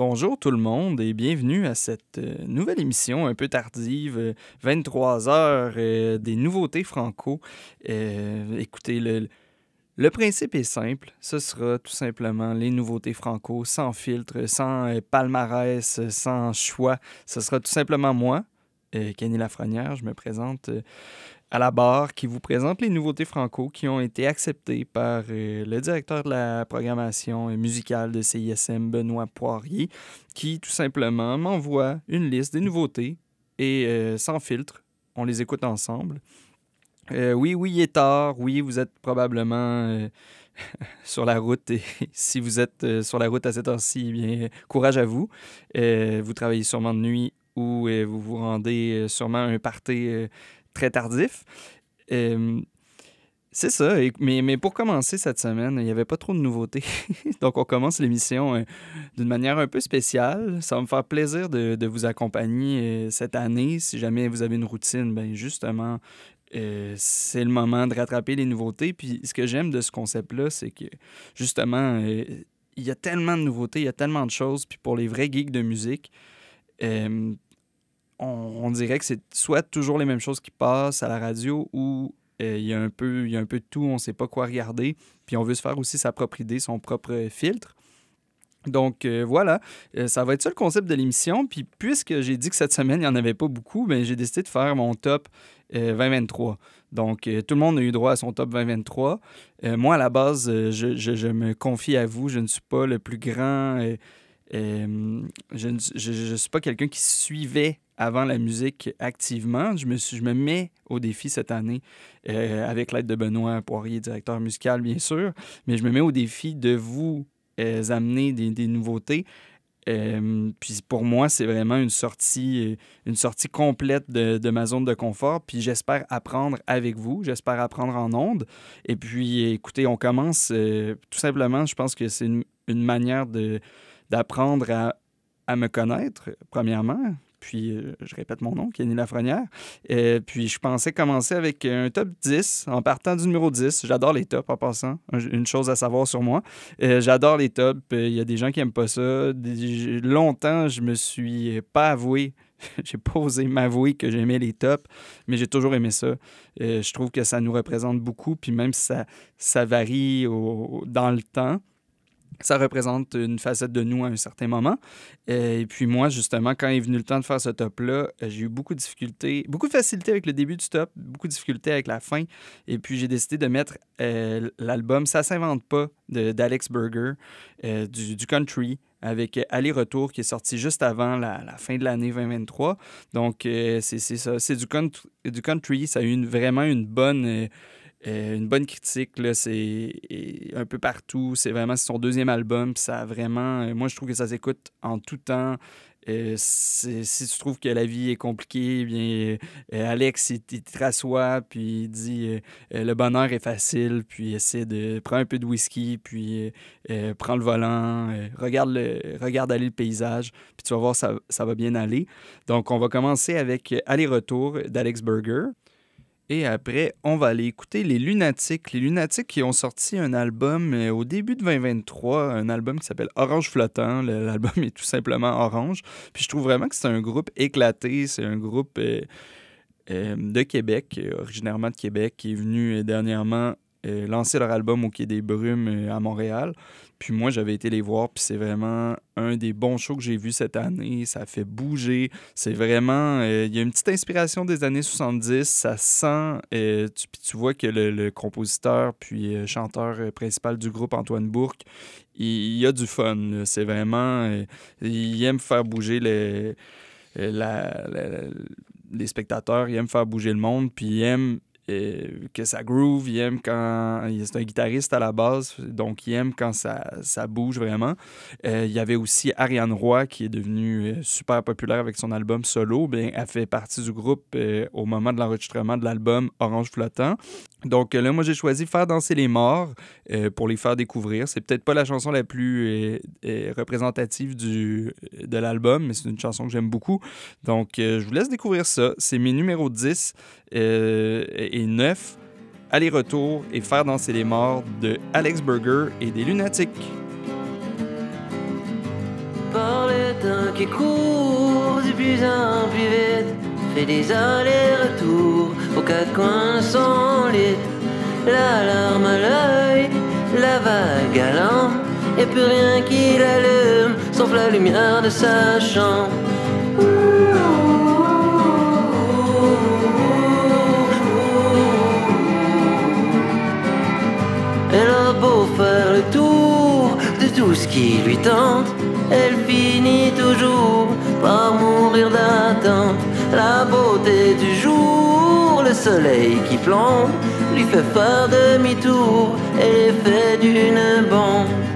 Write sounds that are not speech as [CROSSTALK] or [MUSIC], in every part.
Bonjour tout le monde et bienvenue à cette euh, nouvelle émission un peu tardive, 23 euh, heures euh, des nouveautés franco. écoutez, le, le principe est simple, ce sera tout simplement les nouveautés franco, sans filtre, sans palmarès, sans choix. Ce sera tout simplement moi, Kenny Lafrenière, je me présente à la barre qui vous présente les nouveautés franco qui ont été acceptées par euh, le directeur de la programmation musicale de CISM, Benoît Poirier, qui tout simplement m'envoie une liste des nouveautés et euh, sans filtre, on les écoute ensemble. Euh, oui, oui, il est tard. Oui, vous êtes probablement [LAUGHS] sur la route. Et [LAUGHS] si vous êtes sur la route à cette heure-ci, eh bien, courage à vous. vous travaillez sûrement de nuit ou vous vous rendez sûrement un party très tardif. c'est ça. mais, mais pour commencer cette semaine, il n'y avait pas trop de nouveautés. [LAUGHS] Donc, on commence l'émission euh, d'une manière un peu spéciale. Ça va me faire plaisir de, de vous accompagner euh, cette année. Si jamais vous avez une routine, ben justement, euh, c'est le moment de rattraper les nouveautés. Puis, ce que j'aime de ce concept-là, c'est que justement, il y a tellement de nouveautés, il y a tellement de choses. Puis, pour les vrais geeks de musique, on, dirait que c'est soit toujours les mêmes choses qui passent à la radio ou euh, il y, a un peu, de tout, on ne sait pas quoi regarder. Puis on veut se faire aussi sa propre idée, son propre filtre. Donc euh, voilà, euh, ça va être ça le concept de l'émission. Puis puisque j'ai dit que cette semaine, il n'y en avait pas beaucoup, ben, j'ai décidé de faire mon top 2023. Donc tout le monde a eu droit à son top 2023. moi, à la base, je, me confie à vous, je ne suis pas le plus grand. Je ne suis pas quelqu'un qui suivait avant la musique activement. Je me, suis, je me mets au défi cette année, euh, avec l'aide de Benoît Poirier, directeur musical, bien sûr, mais je me mets au défi de vous euh, amener des, nouveautés. Euh, puis pour moi, c'est vraiment une sortie, une sortie complète de, de, ma zone de confort. Puis j'espère apprendre avec vous, j'espère apprendre en ondes. Et puis, écoutez, on commence tout simplement, je pense que c'est une, manière d'apprendre à, à me connaître, premièrement, puis euh, je répète mon nom, Kenny Lafrenière. Et euh, puis je pensais commencer avec un top 10 en partant du numéro 10. J'adore les tops en passant. Une chose à savoir sur moi. Euh, j'adore les tops. Il y a des gens qui n'aiment pas ça. Longtemps, je me suis pas avoué. [LAUGHS] j'ai pas osé m'avouer que j'aimais les tops, mais j'ai toujours aimé ça. je trouve que ça nous représente beaucoup, puis même ça, ça varie dans le temps, ça représente une facette de nous à un certain moment. Et puis moi, justement, quand est venu le temps de faire ce top-là, euh, j'ai eu beaucoup de difficultés, beaucoup de facilité avec le début du top, beaucoup de difficultés avec la fin. Et puis j'ai décidé de mettre euh, l'album Ça s'invente pas d'Alex Berger, euh, du, country, avec Aller-Retour qui est sorti juste avant la, fin de l'année 2023. Donc c'est ça, c'est du country, ça a eu vraiment une bonne euh, une bonne critique, c'est un peu partout. C'est vraiment son deuxième album. Ça vraiment. Euh, moi, je trouve que ça s'écoute en tout temps. Euh, si tu trouves que la vie est compliquée, eh bien, Alex, il, te rassoit, puis il dit le bonheur est facile, puis essaie de prendre un peu de whisky, puis prends le volant, regarde, le, regarde aller le paysage, puis tu vas voir, ça, ça va bien aller. Donc, on va commencer avec Aller-retour d'Alex Burger. Et après, on va aller écouter les Lunatiques. Les Lunatiques qui ont sorti un album euh, au début de 2023, un album qui s'appelle Orange Flottant. L'album est tout simplement orange. Puis je trouve vraiment que c'est un groupe éclaté. C'est un groupe euh, euh, de Québec, originairement de Québec, qui est venu dernièrement lancer leur album au Quai des Brumes à Montréal. Puis moi, j'avais été les voir, puis c'est vraiment un des bons shows que j'ai vu cette année. Ça fait bouger. C'est vraiment. Euh, il y a une petite inspiration des années 70. Ça sent. Euh, puis tu vois que le, compositeur, puis euh, chanteur principal du groupe, Antoine Bourque, il, a du fun. C'est vraiment. il aime faire bouger les, les spectateurs. Il aime faire bouger le monde, puis il aime que ça groove, il aime quand. C'est un guitariste à la base, donc il aime quand ça, ça bouge vraiment. Euh, il y avait aussi Ariane Roy qui est devenue euh, super populaire avec son album solo. Bien, elle fait partie du groupe euh, au moment de l'enregistrement de l'album Orange Flottant. Donc euh, là, moi, j'ai choisi Faire danser les morts euh, pour les faire découvrir. C'est peut-être pas la chanson la plus euh, représentative de l'album, mais c'est une chanson que j'aime beaucoup. Donc, je vous laisse découvrir ça. C'est mes numéros 10 et 9, Aller-retour et Faire danser les morts de Alex Burger et des Lunatiques fait des allers-retours aux quatre coins sans lit. La larme à l'œil, la vague à l'an, et plus rien qui l'allume, sauf la lumière de sa chambre. Elle a beau faire le tour de tout ce qui lui tente, elle finit toujours par mourir d'attente la beauté du jour, le soleil qui plombe, lui fait faire demi-tour et fait d'une bombe.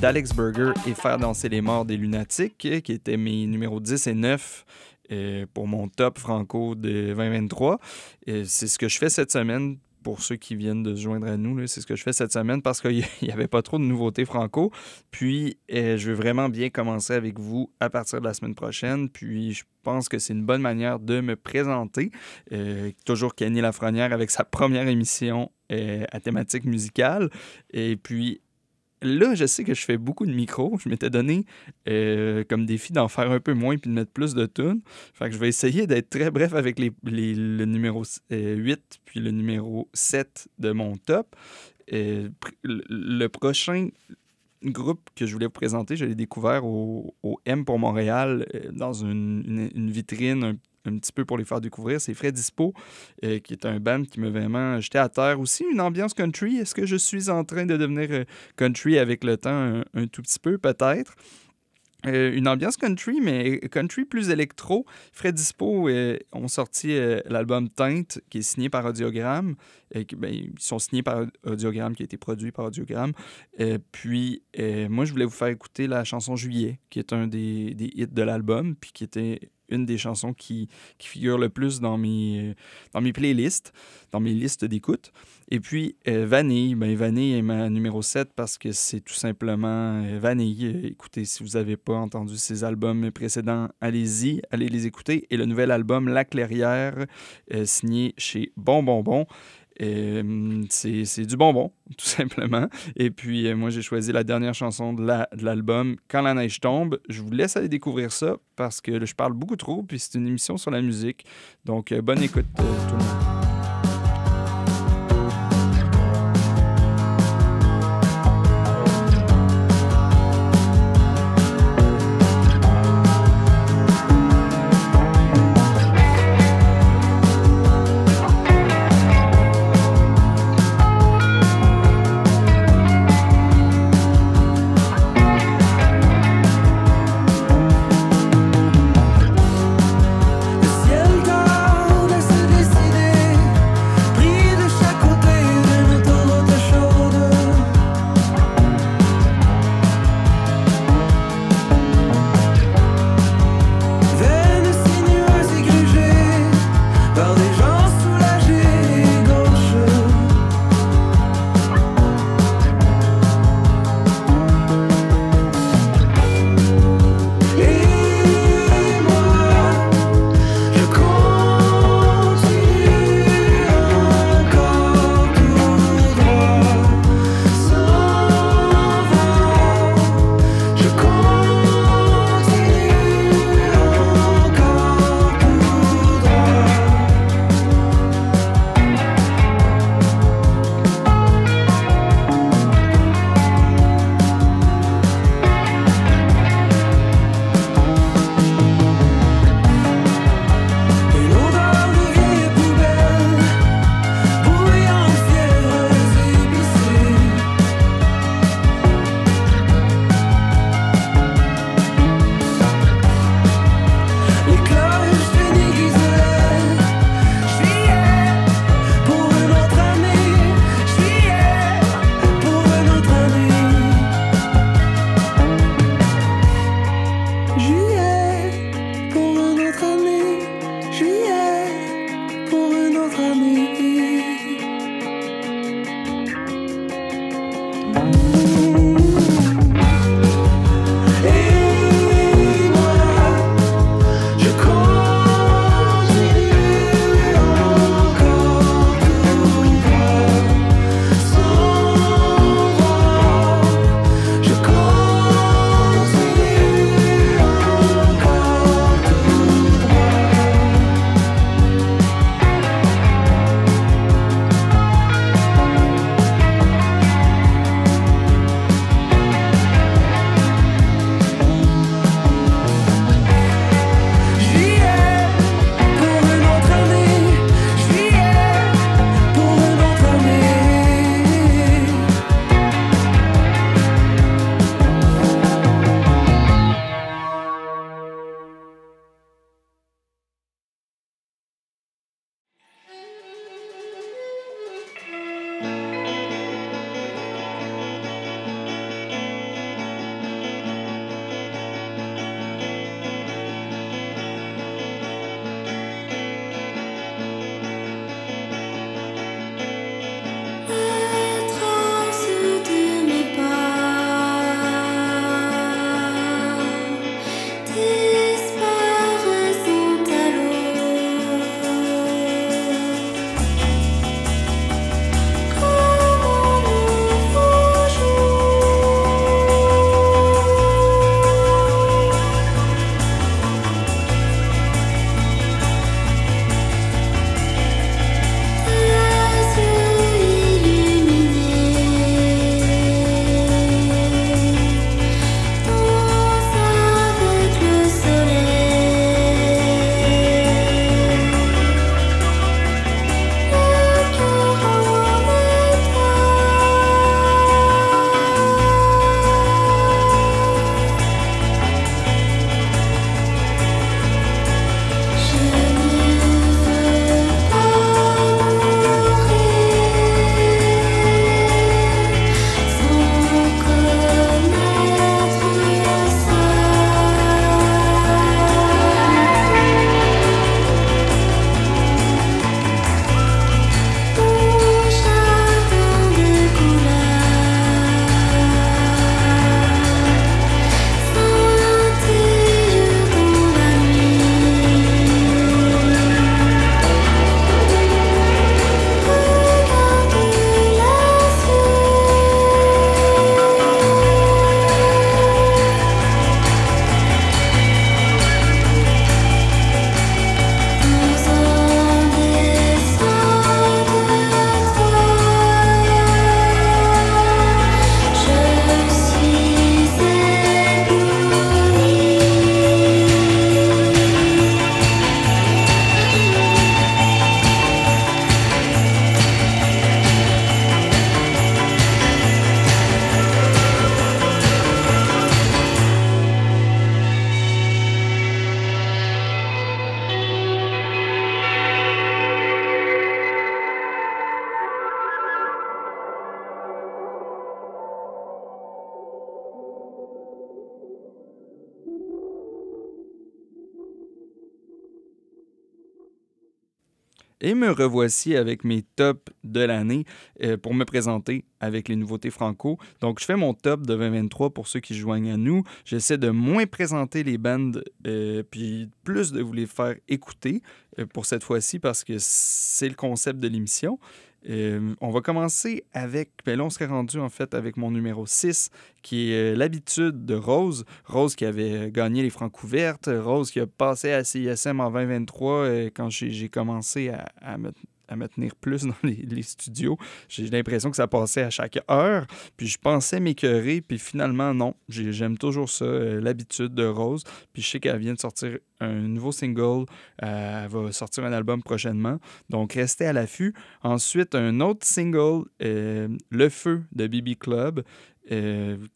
D'Alex Burger et Faire danser les morts des lunatiques, qui étaient mes numéros 10 et 9 euh, pour mon top franco de 2023. Et C'est ce que je fais cette semaine pour ceux qui viennent de se joindre à nous. C'est ce que je fais cette semaine parce qu'il [LAUGHS] n'y avait pas trop de nouveautés franco. Puis, euh, je veux vraiment bien commencer avec vous à partir de la semaine prochaine. Puis, je pense que c'est une bonne manière de me présenter. Euh, toujours Kenny Lafrenière avec sa première émission euh, à thématique musicale. Et puis, là, je sais que je fais beaucoup de micros. Je m'étais donné euh, comme défi d'en faire un peu moins puis de mettre plus de tunes. Fait que je vais essayer d'être très bref avec les, le numéro euh, 8 puis le numéro 7 de mon top. Euh, le, prochain groupe que je voulais vous présenter, je l'ai découvert au, M pour Montréal euh, dans une, vitrine un petit peu pour les faire découvrir. C'est Fred Dispo, euh, qui est un band qui m'a vraiment jeté à terre. Aussi, une ambiance country. Est-ce que je suis en train de devenir euh, country avec le temps un, tout petit peu, peut-être? Euh, une ambiance country, mais country plus électro. Fred Dispo ont sorti l'album Teinte, qui est signé par Audiogramme. Qui- ben, ils sont signés par Audiogramme, qui a été produit par Audiogramme. Puis, moi, je voulais vous faire écouter la chanson Juillet, qui est un des, des hits de l'album, puis qui était une des chansons qui, qui figure le plus dans mes, playlists, dans mes listes d'écoute. Et puis, euh, Vanille. Ben, Vanille est ma numéro 7 parce que c'est tout simplement euh, Vanille. Écoutez, si vous n'avez pas entendu ses albums précédents, allez-y, allez les écouter. Et le nouvel album, La Clairière, euh, signé chez Bon Bon Bon. C'est du bonbon, [LAUGHS] tout simplement. Et puis, euh, moi, j'ai choisi la dernière chanson de l'album, Quand la neige tombe. Je vous laisse aller découvrir ça parce que je parle beaucoup trop, puis c'est une émission sur la musique. Donc, euh, bonne écoute, euh, tout le monde. Et me revoici avec mes tops de l'année euh, pour me présenter avec les nouveautés franco. Donc, je fais mon top de 2023 pour ceux qui joignent à nous. J'essaie de moins présenter les bandes, euh, puis plus de vous les faire écouter euh, pour cette fois-ci parce que c'est le concept de l'émission. Euh, on va commencer avec, ben là on serait rendu en fait avec mon numéro 6 qui est euh, l'habitude de Rose. Rose qui avait gagné les francs couvertes, Rose qui a passé à CISM en 2023 euh, quand j'ai j'ai commencé à, à me à me tenir plus dans les, studios. J'ai l'impression que ça passait à chaque heure. Puis je pensais m'écœurer, puis finalement, non. J'ai- J'aime toujours ça, euh, l'habitude de Rose. Puis je sais qu'elle vient de sortir un nouveau single. Euh, elle va sortir un album prochainement. Donc restez à l'affût. Ensuite, un autre single, euh, Le Feu de BB Club,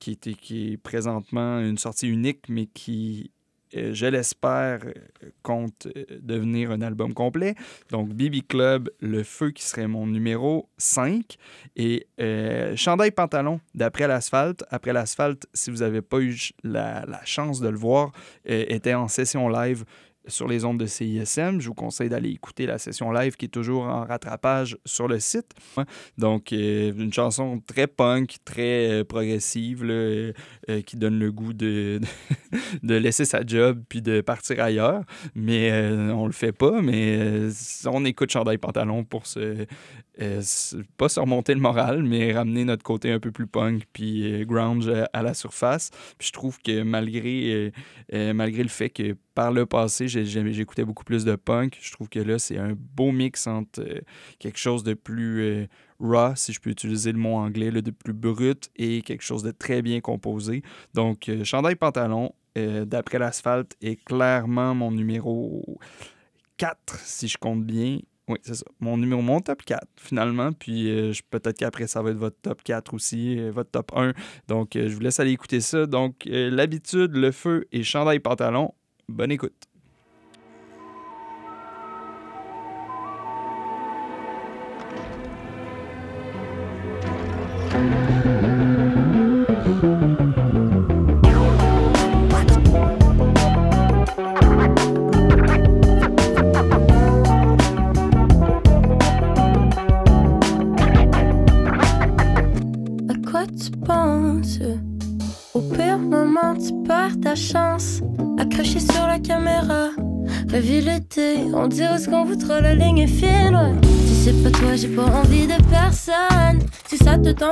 qui, était, qui est présentement une sortie unique, mais qui, je l'espère, euh, compte euh, devenir un album complet. Donc, BB Club, Le Feu, qui serait mon numéro 5. Et euh, Chandail Pantalon, d'Après l'Asphalte. Après l'Asphalte, si vous n'avez pas eu la, chance de le voir, euh, était en session live sur les ondes de CISM. Je vous conseille d'aller écouter la session live qui est toujours en rattrapage sur le site. Donc, euh, une chanson très punk, très euh, progressive, euh, qui donne le goût de, [LAUGHS] de laisser sa job puis de partir ailleurs. Mais on le fait pas, mais on écoute Chandail Pantalon pour se, euh, pas se remonter le moral, mais ramener notre côté un peu plus punk puis euh, grunge à, à la surface. Puis je trouve que malgré, euh, euh, malgré le fait que par le passé, j'écoutais beaucoup plus de punk, je trouve que là, c'est un beau mix entre euh, quelque chose de plus euh, raw, si je peux utiliser le mot anglais, là, de plus brut et quelque chose de très bien composé. Donc, euh, Chandail Pantalon, euh, d'après l'asphalte, est clairement mon numéro 4, si je compte bien. Oui, c'est ça. Mon numéro, mon top 4, finalement. Puis euh, peut-être qu'après, ça va être votre top 4 aussi, euh, votre top 1. Donc, euh, je vous laisse aller écouter ça. Donc, l'habitude, le feu et chandail pantalon. Bonne écoute.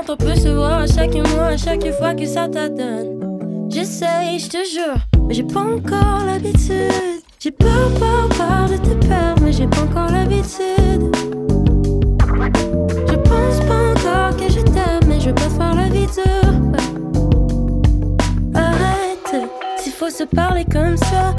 On peut se voir à chaque mois, à chaque fois que ça t'adonne. J'essaye, je te jure, mais j'ai pas encore l'habitude. J'ai peur, peur, peur de te perdre, mais j'ai pas encore l'habitude. Je pense pas encore que je t'aime, mais je veux pas faire la vie dure. Arrête, s'il faut se parler comme ça,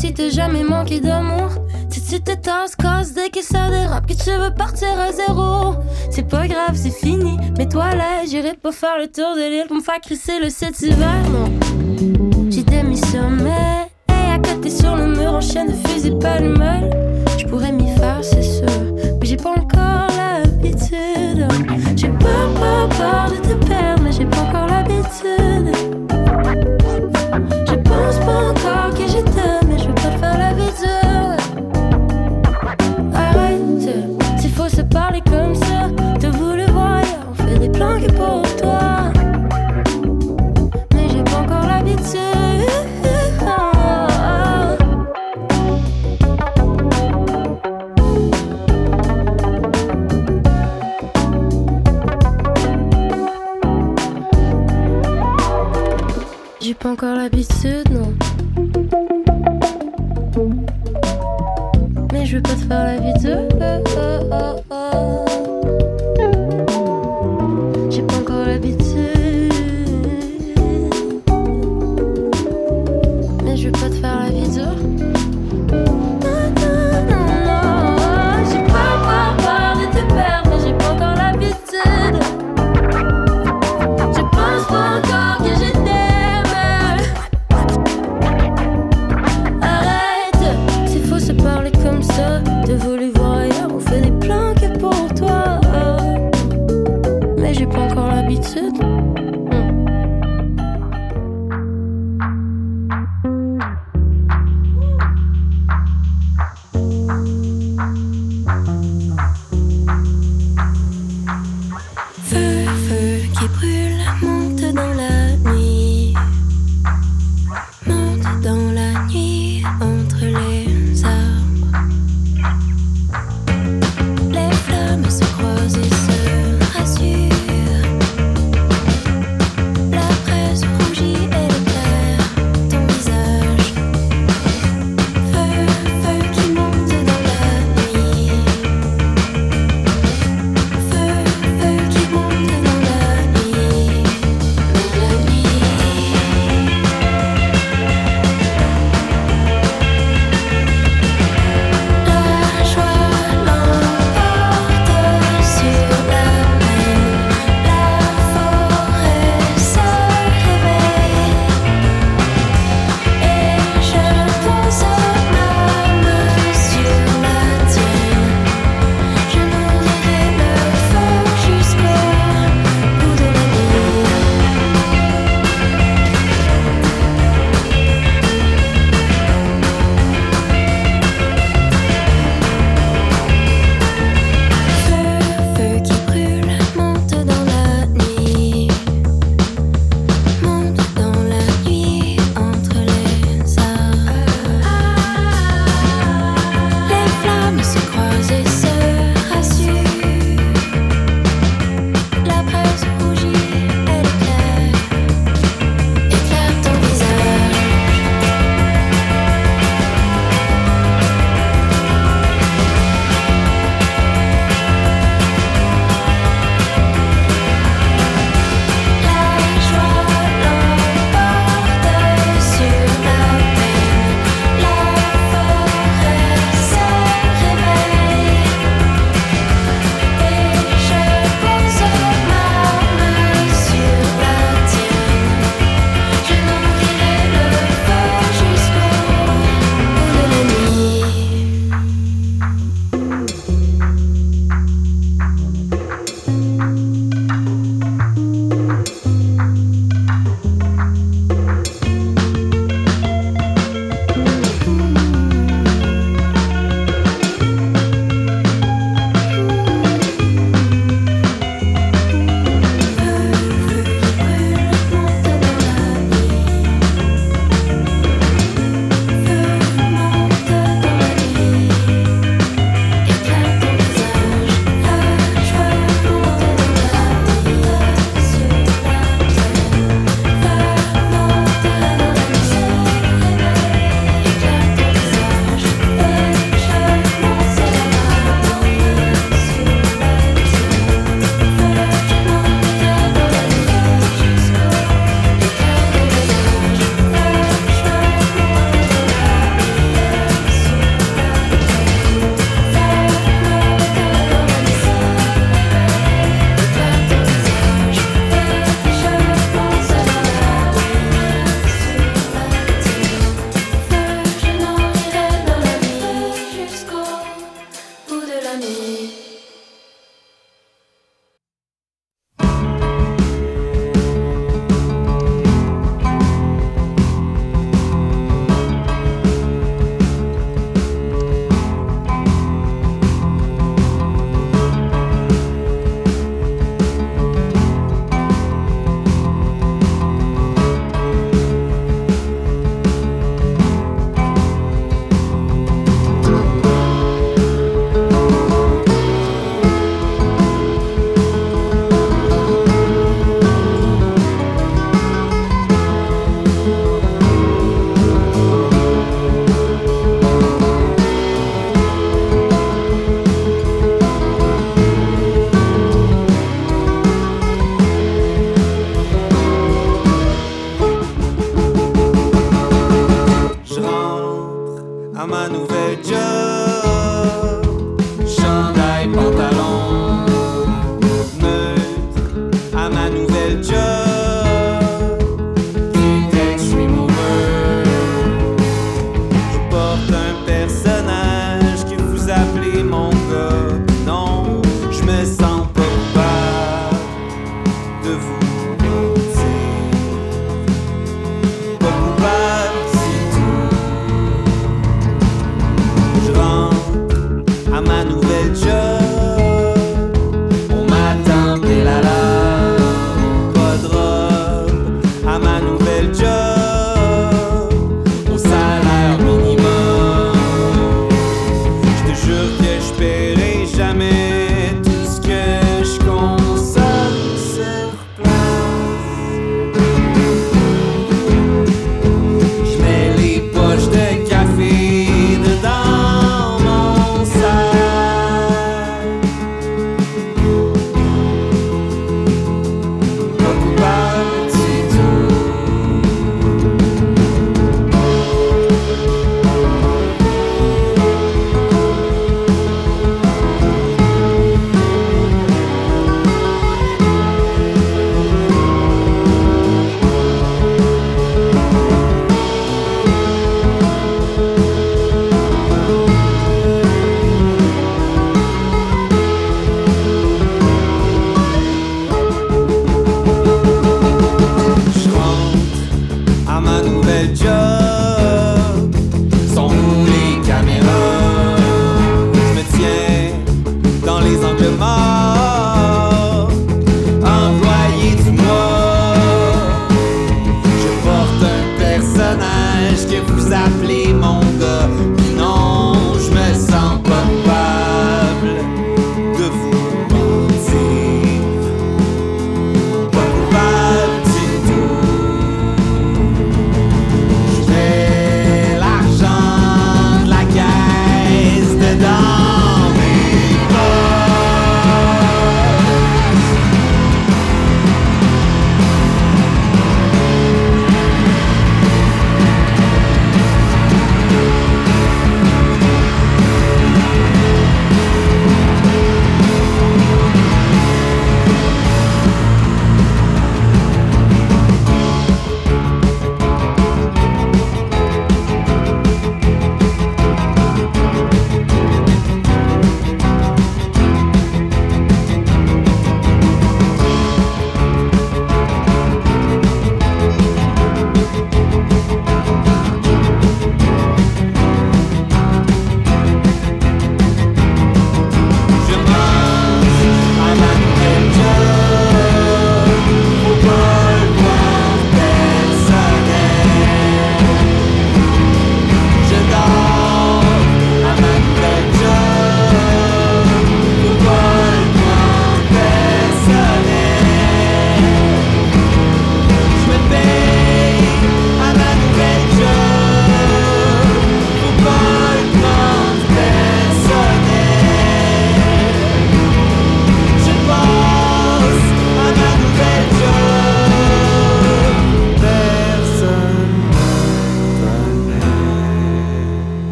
si t'es jamais manqué d'amour. Si tu te casse dès que ça dérape, que tu veux partir à zéro. C'est pas grave, c'est fini. Mais toi là, j'irai pas faire le tour de l'île pour me faire crisser le cet hiver, non. J'ai démissionné. Et à côté sur le mur, en chaîne de fusil pêle-mêle. Je pourrais m'y faire, c'est sûr. Mais j'ai pas encore l'habitude. J'ai peur, peur, peur de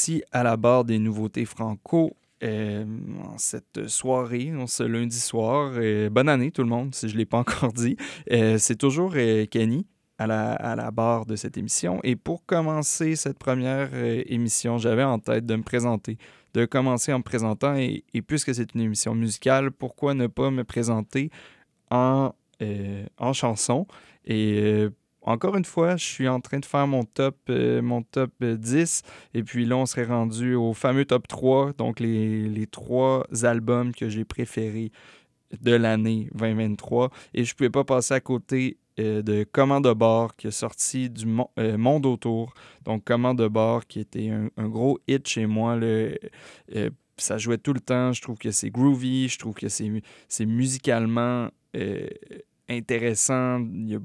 revoici à la barre des nouveautés franco euh, en cette soirée, ce lundi soir. Euh, bonne année tout le monde, si je ne l'ai pas [LAUGHS] encore dit. Euh, C'est toujours Kenny à la, à la barre de cette émission. Et pour commencer cette première émission, j'avais en tête de me présenter, de commencer en me présentant. Et, et puisque c'est une émission musicale, pourquoi ne pas me présenter en, en chanson? Et encore une fois, je suis en train de faire mon top, euh, mon top euh, 10. Et puis là, on serait rendu au fameux top 3, donc les, les trois albums que j'ai préférés de l'année 2023. Et je ne pouvais pas passer à côté euh, de Command de bord qui est sorti du Mon- euh, Monde autour. Donc Command de bord qui était un, gros hit chez moi. le- euh, ça jouait tout le temps. Je trouve que c'est groovy. Je trouve que c'est mu- c'est musicalement euh, intéressant. Il y a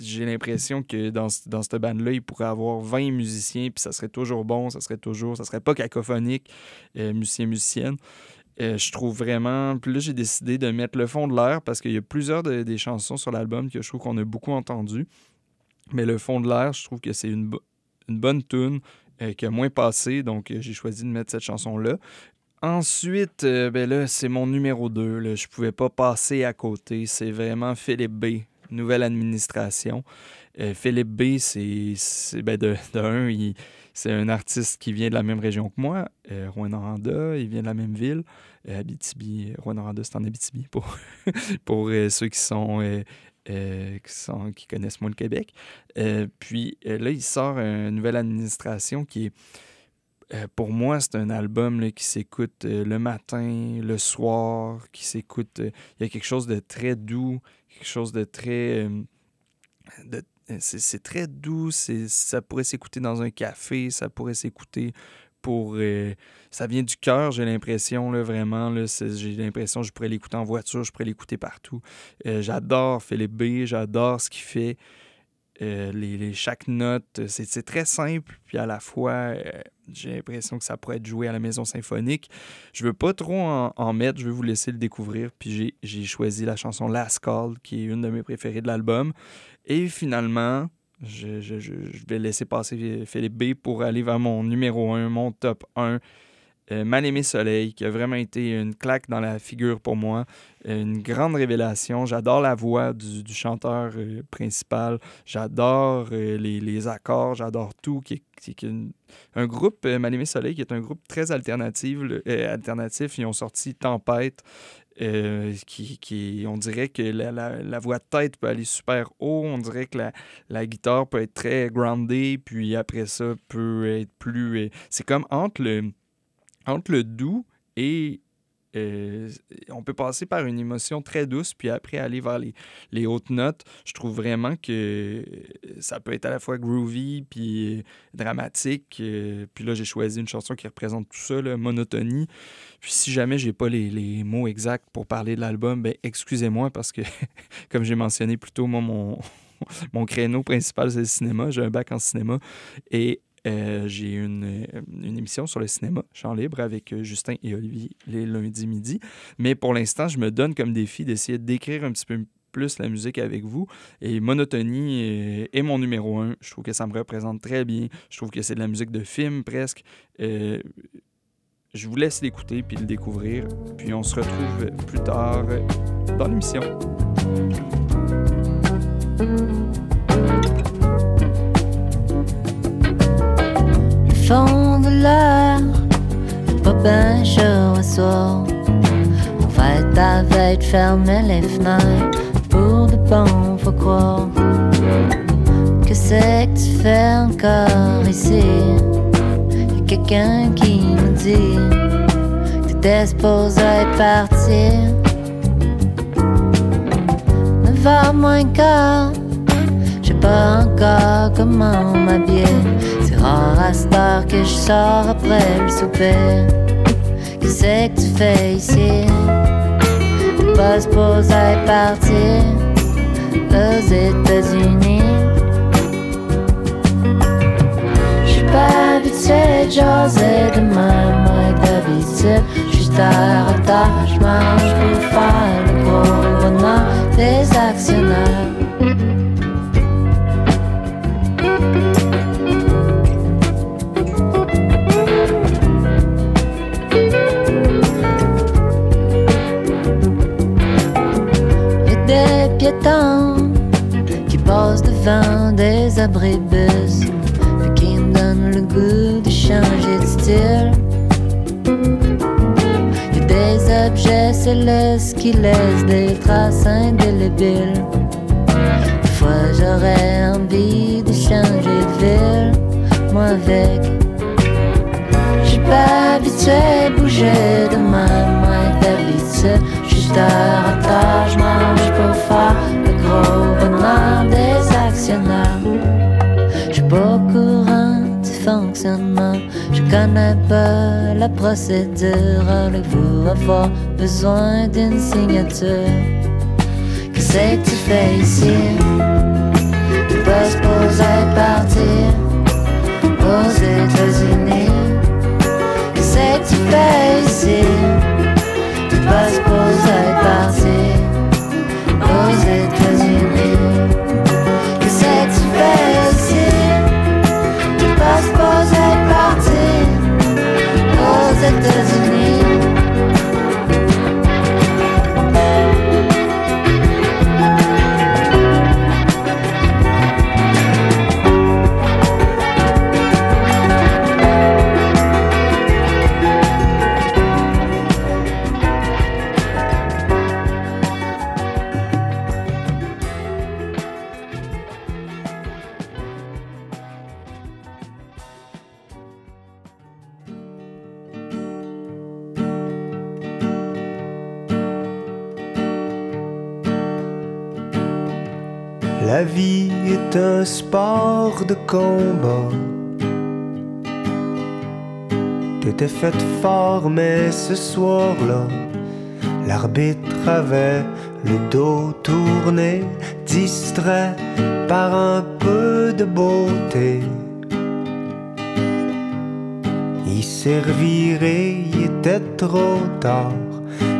j'ai l'impression que dans, dans cette bande-là, il pourrait avoir 20 musiciens, puis ça serait toujours bon, ça serait toujours, ça serait pas cacophonique, euh, musicien, musicienne. Euh, je trouve vraiment. Puis là, j'ai décidé de mettre le fond de l'air parce qu'il y a plusieurs de- des chansons sur l'album que je trouve qu'on a beaucoup entendu. Mais le fond de l'air, je trouve que c'est une, une bonne tune euh, qui a moins passé, donc j'ai choisi de mettre cette chanson-là. Ensuite, ben là, c'est mon numéro 2. Là. Je pouvais pas passer à côté. C'est vraiment Philippe B. Nouvelle administration. Euh, Philippe B, c'est. Ben de, de un, c'est un artiste qui vient de la même région que moi, euh, Rouen-Noranda. Il vient de la même ville. Euh, Abitibi. Rouen-Noranda, c'est en Abitibi pour, [LAUGHS] pour euh, ceux qui sont. euh, qui, sont, qui connaissent moins le Québec. Puis là, il sort une nouvelle administration qui est pour moi, c'est un album là, qui s'écoute le matin, le soir, qui s'écoute. Il y a quelque chose de très doux, quelque chose de très. euh, euh, c'est très doux, ça pourrait s'écouter dans un café, ça pourrait s'écouter pour. euh, ça vient du cœur, j'ai l'impression, là, vraiment. là, J'ai l'impression que je pourrais l'écouter en voiture, je pourrais l'écouter partout. J'adore Philippe B, j'adore ce qu'il fait. Euh, les, chaque note, euh, c'est très simple, puis à la fois, euh, j'ai l'impression que ça pourrait être joué à la maison symphonique. Je veux pas trop en, mettre, je veux vous laisser le découvrir. Puis j'ai- choisi la chanson Last Call, qui est une de mes préférées de l'album. Et finalement, je- je vais laisser passer Philippe B pour aller vers mon numéro 1, mon top 1. Euh, Mal aimé soleil, qui a vraiment été une claque dans la figure pour moi, Euh, une grande révélation. J'adore la voix du, chanteur euh, principal, j'adore euh, les, accords, j'adore tout. Qui, un groupe, euh, Mal aimé soleil, qui est un groupe très alternatif. alternatif. Ils ont sorti Tempête, qui, qui- on dirait que la, voix de tête peut aller super haut, on dirait que la, guitare peut être très groundée, puis après ça peut être plus... c'est comme entre le, entre le doux et... euh, on peut passer par une émotion très douce, puis après aller vers les, les hautes notes. Je trouve vraiment que ça peut être à la fois groovy, puis euh, dramatique. euh, puis là, j'ai choisi une chanson qui représente tout ça, là, monotonie. Puis si jamais j'ai pas les, les mots exacts pour parler de l'album, ben excusez-moi parce que, [LAUGHS] comme j'ai mentionné plus tôt, moi, mon, [LAUGHS] mon créneau principal, c'est le cinéma. J'ai un bac en cinéma et euh, j'ai une, euh, une émission sur le cinéma, Champ libre, avec euh, Justin et Olivier les lundis midi. Mais pour l'instant, je me donne comme défi d'essayer de décrire un petit peu plus la musique avec vous. Et Monotonie est, mon numéro un. Je trouve que ça me représente très bien. Je trouve que c'est de la musique de film presque. Je vous laisse l'écouter puis le découvrir. Puis on se retrouve plus tard dans l'émission. Fond de l'air, le à soir. On va être avec fermer les fenêtres. Pour de bon, faut croire. Que c'est que tu fais encore ici? Y'a quelqu'un qui me dit que t'étais supposé partir. Neuf heures moins quart. Je sais pas encore comment m'habiller. Cette heure que je sors après le souper. Qu'est-ce que tu fais ici? T'es pas supposé partir aux États-Unis. J'suis pas habitué de de même d'habitude. J'suis en retard, j'mange pour faire le gros des actionnaires. Qui passent devant des abribus qui me donnent le goût de changer de style. Y'a des objets célestes qui laissent des traces indélébiles. Des fois j'aurais envie de changer de ville, moi avec. J'suis pas habitué à bouger de même, moi d'habitude. Juste en retard, j'mange pour faire le gros bonheur des actionnaires. J'suis pas au courant du fonctionnement. Je connais pas la procédure. Allez-vous avoir besoin d'une signature? Qu'est-ce que tu fais ici? T'es pas supposé partir aux États-Unis. Qu'est-ce que tu fais ici? T'es pas supposé partir aux États-Unis. T'étais faite fort, mais ce soir-là, l'arbitre avait le dos tourné, distrait par un peu de beauté. Il servirait, il était trop tard,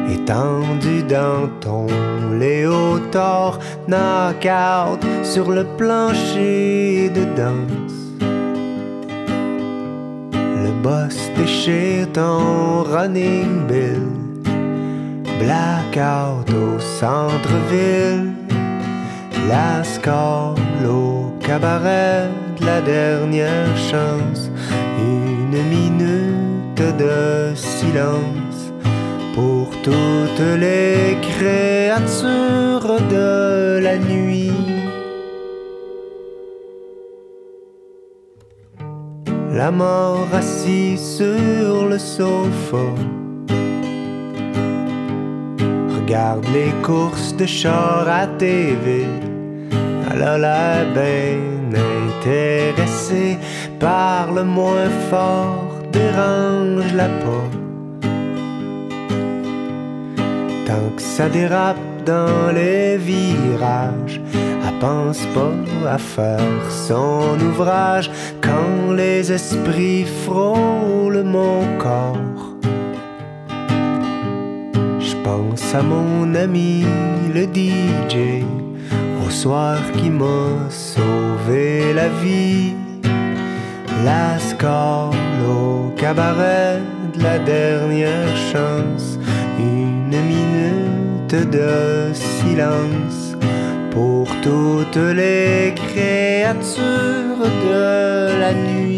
étendu dans ton léotard, knock-out sur le plancher de boss déchire ton running bill. Blackout au centre-ville. La au cabaret la dernière chance. Une minute de silence pour toutes les créatures de la nuit. la mort assise sur le sofa. Regarde les courses de char à TV. Elle a l'air bien intéressée. Parle moins fort, dérange la peau. Tant que ça dérape, dans les virages. à pense pas à faire son ouvrage quand les esprits frôlent mon corps. Je pense à mon ami le DJ au soir qui m'a sauvé la vie. La score au cabaret de la dernière chance de silence pour toutes les créatures de la nuit.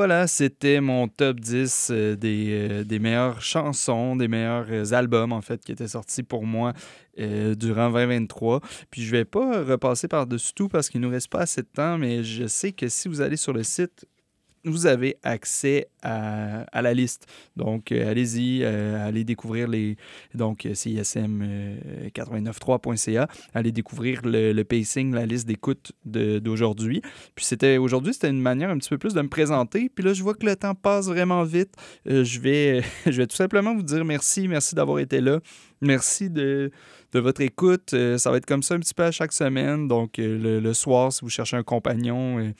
Voilà, c'était mon top 10 euh, des, euh, des meilleures chansons, des meilleurs euh, albums, en fait, qui étaient sortis pour moi durant 2023. Puis je vais pas repasser par-dessus tout parce qu'il nous reste pas assez de temps, mais je sais que si vous allez sur le site, vous avez accès à, la liste. Donc, euh, allez-y, euh, allez découvrir les. Donc, euh, CISM euh, 893.ca. Allez découvrir le, pacing, la liste d'écoute d'aujourd'hui. Puis, c'était aujourd'hui, c'était une manière un petit peu plus de me présenter. Puis là, je vois que le temps passe vraiment vite. Je, vais, [LAUGHS] je vais tout simplement vous dire merci. Merci d'avoir été là. Merci de, votre écoute. Ça va être comme ça un petit peu à chaque semaine. Donc, le, soir, si vous cherchez un compagnon,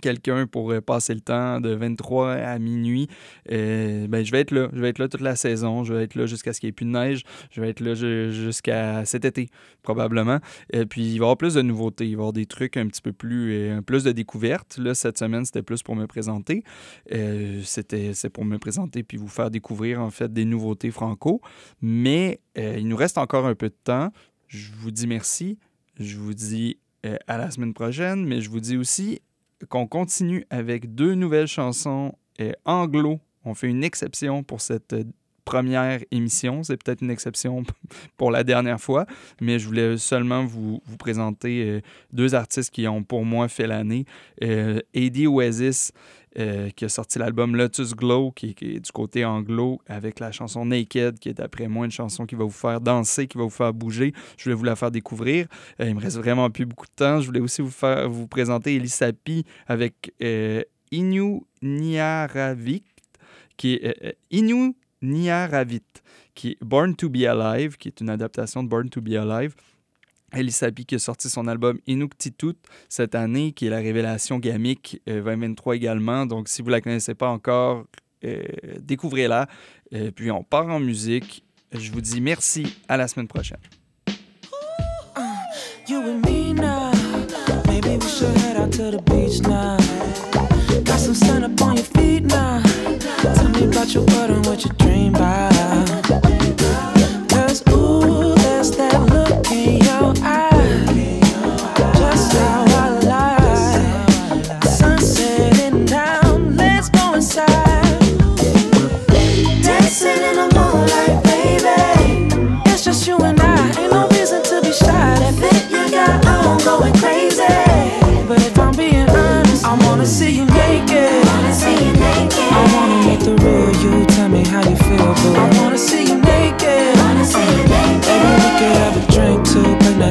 quelqu'un pour euh, passer le temps de 23 à minuit, euh, ben, je vais être là. Je vais être là toute la saison. Je vais être là jusqu'à ce qu'il n'y ait plus de neige. Je vais être là ju- jusqu'à cet été, probablement. Et puis, il va y avoir plus de nouveautés. Il va y avoir des trucs un petit peu plus... euh, plus de découvertes. Là, cette semaine, c'était plus pour me présenter. Euh, c'était c'est pour me présenter puis vous faire découvrir, en fait, des nouveautés franco. Mais euh, il nous reste encore un peu de temps. Je vous dis merci. Je vous dis euh, à la semaine prochaine, mais je vous dis aussi qu'on continue avec deux nouvelles chansons euh, anglo. On fait une exception pour cette euh, première émission. C'est peut-être une exception [LAUGHS] pour la dernière fois, mais je voulais seulement vous, vous présenter euh, deux artistes qui ont pour moi fait l'année. Euh, Eddie Oasis, euh, qui a sorti l'album Lotus Glow, qui, est- du côté anglo, avec la chanson Naked, qui est d'après moi une chanson qui va vous faire danser, qui va vous faire bouger. Je voulais vous la faire découvrir. Euh, il me reste vraiment plus beaucoup de temps. Je voulais aussi vous faire vous présenter Elisapi avec euh, Inu Niaravit, qui euh, euh, Inu Niaravit, qui est Born to Be Alive, qui est une adaptation de Born to Be Alive. Elisapi qui a sorti son album Inuktitut cette année, qui est la révélation gamique euh, 2023 également. Donc, si vous ne la connaissez pas encore, euh, découvrez-la. Euh, puis, on part en musique. Je vous dis merci. À la semaine prochaine. About.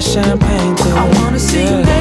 Champagne too. I wanna see you